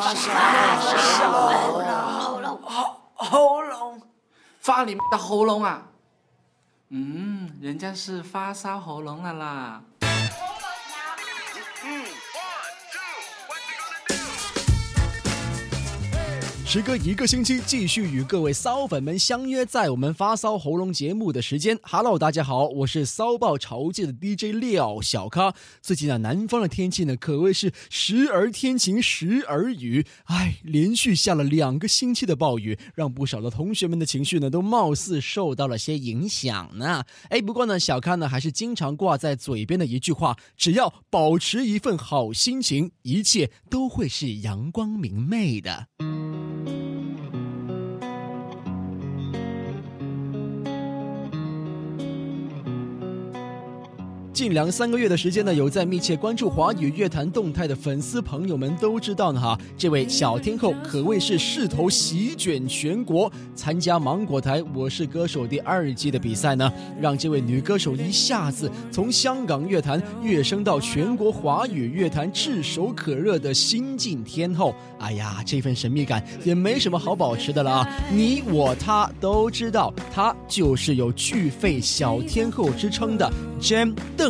喉咙，喉咙，发你的喉咙啊！嗯，人家是发烧喉咙了啦。时隔一个星期，继续与各位骚粉们相约在我们发骚喉咙节目的时间。Hello，大家好，我是骚爆潮界的 DJ 廖小咖。最近啊，南方的天气呢，可谓是时而天晴，时而雨。哎，连续下了两个星期的暴雨，让不少的同学们的情绪呢，都貌似受到了些影响呢。哎，不过呢，小咖呢，还是经常挂在嘴边的一句话：只要保持一份好心情，一切都会是阳光明媚的。近两三个月的时间呢，有在密切关注华语乐坛动态的粉丝朋友们都知道呢哈，这位小天后可谓是势头席卷全国。参加芒果台《我是歌手》第二季的比赛呢，让这位女歌手一下子从香港乐坛跃升到全国华语乐坛炙手可热的新晋天后。哎呀，这份神秘感也没什么好保持的了啊！你我他都知道，她就是有巨肺小天后之称的 Jam 邓。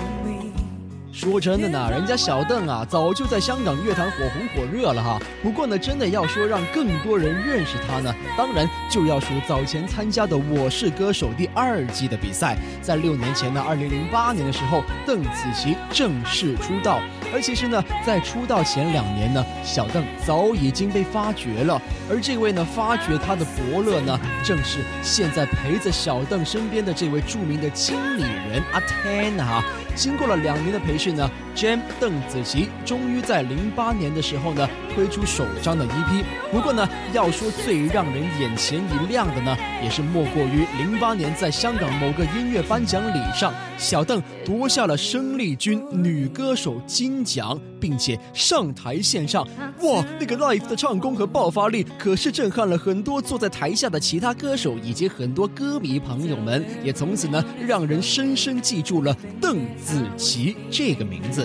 说真的呢，人家小邓啊，早就在香港乐坛火红火热了哈。不过呢，真的要说让更多人认识他呢，当然就要数早前参加的《我是歌手》第二季的比赛。在六年前呢，二零零八年的时候，邓紫棋正式出道。而其实呢，在出道前两年呢，小邓早已经被发掘了。而这位呢，发掘他的伯乐呢，正是现在陪在小邓身边的这位著名的经理人阿 Ten 哈。经过了两年的培训呢，Jam 邓紫棋终于在零八年的时候呢推出首张的 EP。不过呢，要说最让人眼前一亮的呢，也是莫过于零八年在香港某个音乐颁奖礼上，小邓夺下了生力军女歌手金奖，并且上台献唱。哇，那个 live 的唱功和爆发力可是震撼了很多坐在台下的其他歌手以及很多歌迷朋友们，也从此呢让人深深记住了邓。紫棋这个名字。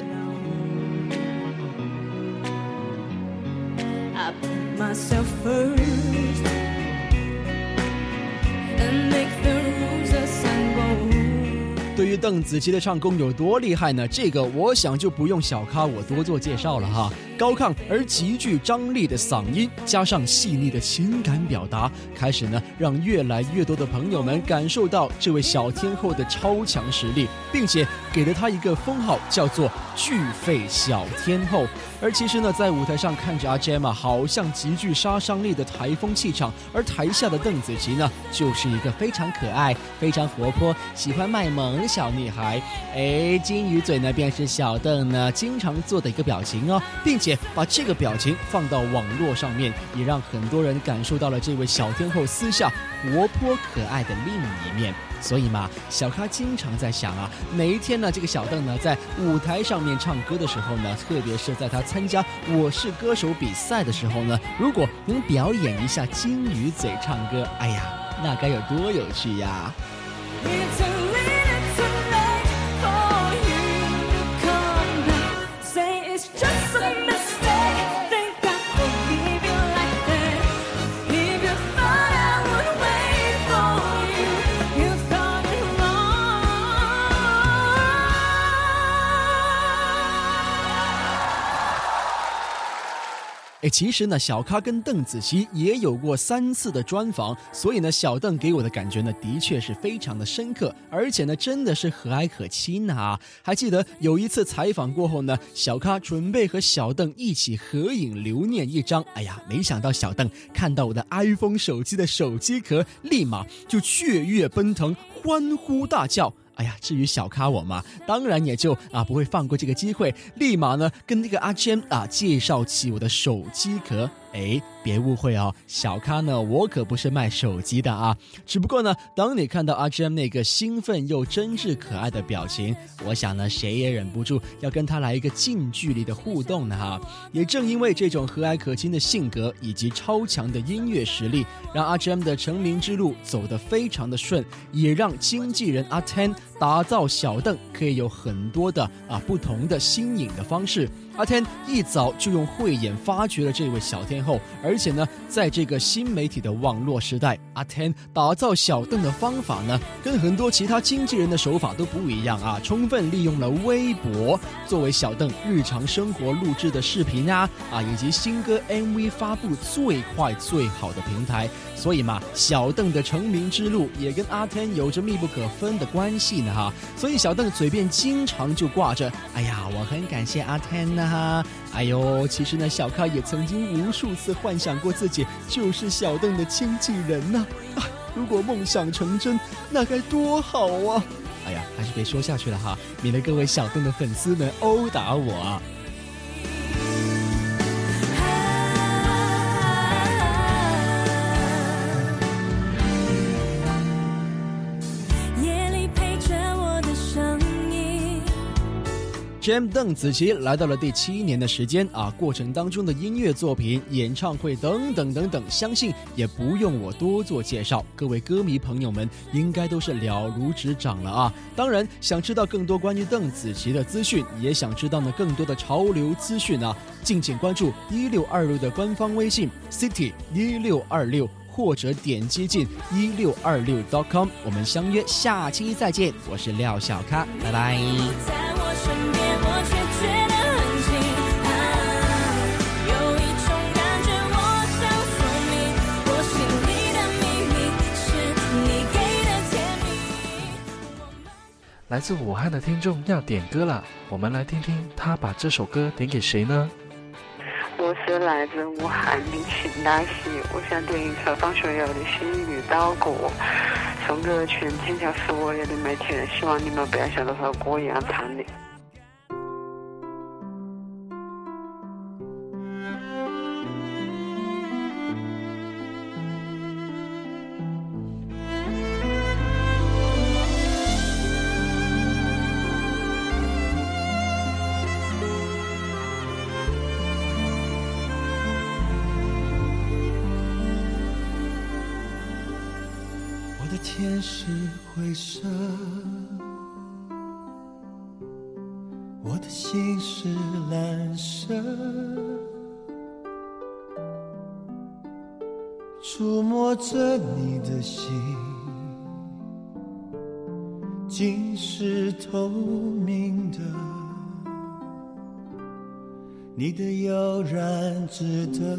对于邓紫棋的唱功有多厉害呢？这个我想就不用小咖我多做介绍了哈。高亢而极具张力的嗓音，加上细腻的情感表达，开始呢让越来越多的朋友们感受到这位小天后的超强实力，并且给了她一个封号，叫做巨肺小天后。而其实呢，在舞台上看着阿 Gemma 好像极具杀伤力的台风气场，而台下的邓紫棋呢，就是一个非常可爱、非常活泼、喜欢卖萌小女孩。哎，金鱼嘴呢，便是小邓呢经常做的一个表情哦，并且把这个表情放到网络上面，也让很多人感受到了这位小天后私下活泼可爱的另一面。所以嘛，小咖经常在想啊，哪一天呢，这个小邓呢，在舞台上面唱歌的时候呢，特别是在他参加《我是歌手》比赛的时候呢，如果能表演一下金鱼嘴唱歌，哎呀，那该有多有趣呀！其实呢，小咖跟邓紫棋也有过三次的专访，所以呢，小邓给我的感觉呢，的确是非常的深刻，而且呢，真的是和蔼可亲啊。还记得有一次采访过后呢，小咖准备和小邓一起合影留念一张，哎呀，没想到小邓看到我的 iPhone 手机的手机壳，立马就雀跃奔腾，欢呼大叫。哎呀，至于小咖我嘛，当然也就啊不会放过这个机会，立马呢跟那个阿娟啊介绍起我的手机壳。哎，别误会哦，小咖呢，我可不是卖手机的啊。只不过呢，当你看到阿 GM 那个兴奋又真挚可爱的表情，我想呢，谁也忍不住要跟他来一个近距离的互动呢哈。也正因为这种和蔼可亲的性格以及超强的音乐实力，让阿 GM 的成名之路走得非常的顺，也让经纪人阿 Ten 打造小邓可以有很多的啊不同的新颖的方式。阿 Ten 一早就用慧眼发掘了这位小天后，而而且呢，在这个新媒体的网络时代，阿 ten 打造小邓的方法呢，跟很多其他经纪人的手法都不一样啊，充分利用了微博作为小邓日常生活录制的视频啊啊，以及新歌 MV 发布最快最好的平台。所以嘛，小邓的成名之路也跟阿 ten 有着密不可分的关系呢哈。所以小邓嘴边经常就挂着：“哎呀，我很感谢阿 ten 呢哈。”哎呦，其实呢，小咖也曾经无数次幻想想过自己就是小邓的经纪人呢。如果梦想成真，那该多好啊！哎呀，还是别说下去了哈，免得各位小邓的粉丝们殴打我。Jam 邓紫棋来到了第七年的时间啊，过程当中的音乐作品、演唱会等等等等，相信也不用我多做介绍，各位歌迷朋友们应该都是了如指掌了啊。当然，想知道更多关于邓紫棋的资讯，也想知道呢更多的潮流资讯啊，敬请关注一六二六的官方微信 City 一六二六，或者点击进一六二六 .com，我们相约下期再见，我是廖小咖，拜拜。来自武汉的听众要点歌了，我们来听听他把这首歌点给谁呢？我是来自武汉的秦大喜，我想点一首张学友的《心语刀过》，送给全天下所有的媒体人，希望你们不要像这首歌一样唱的。天是灰色，我的心是蓝色，触摸着你的心，竟是透明的，你的悠然值得。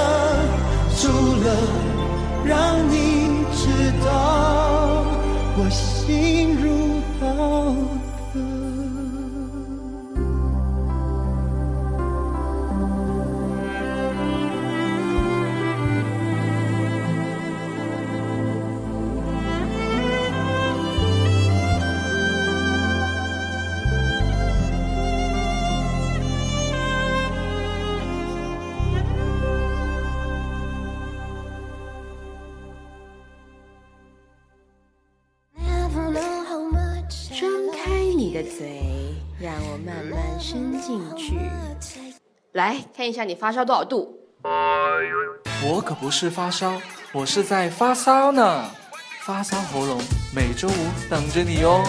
了让你知道我心来看一下你发烧多少度？我可不是发烧，我是在发烧呢。发烧喉咙每周五等着你哦。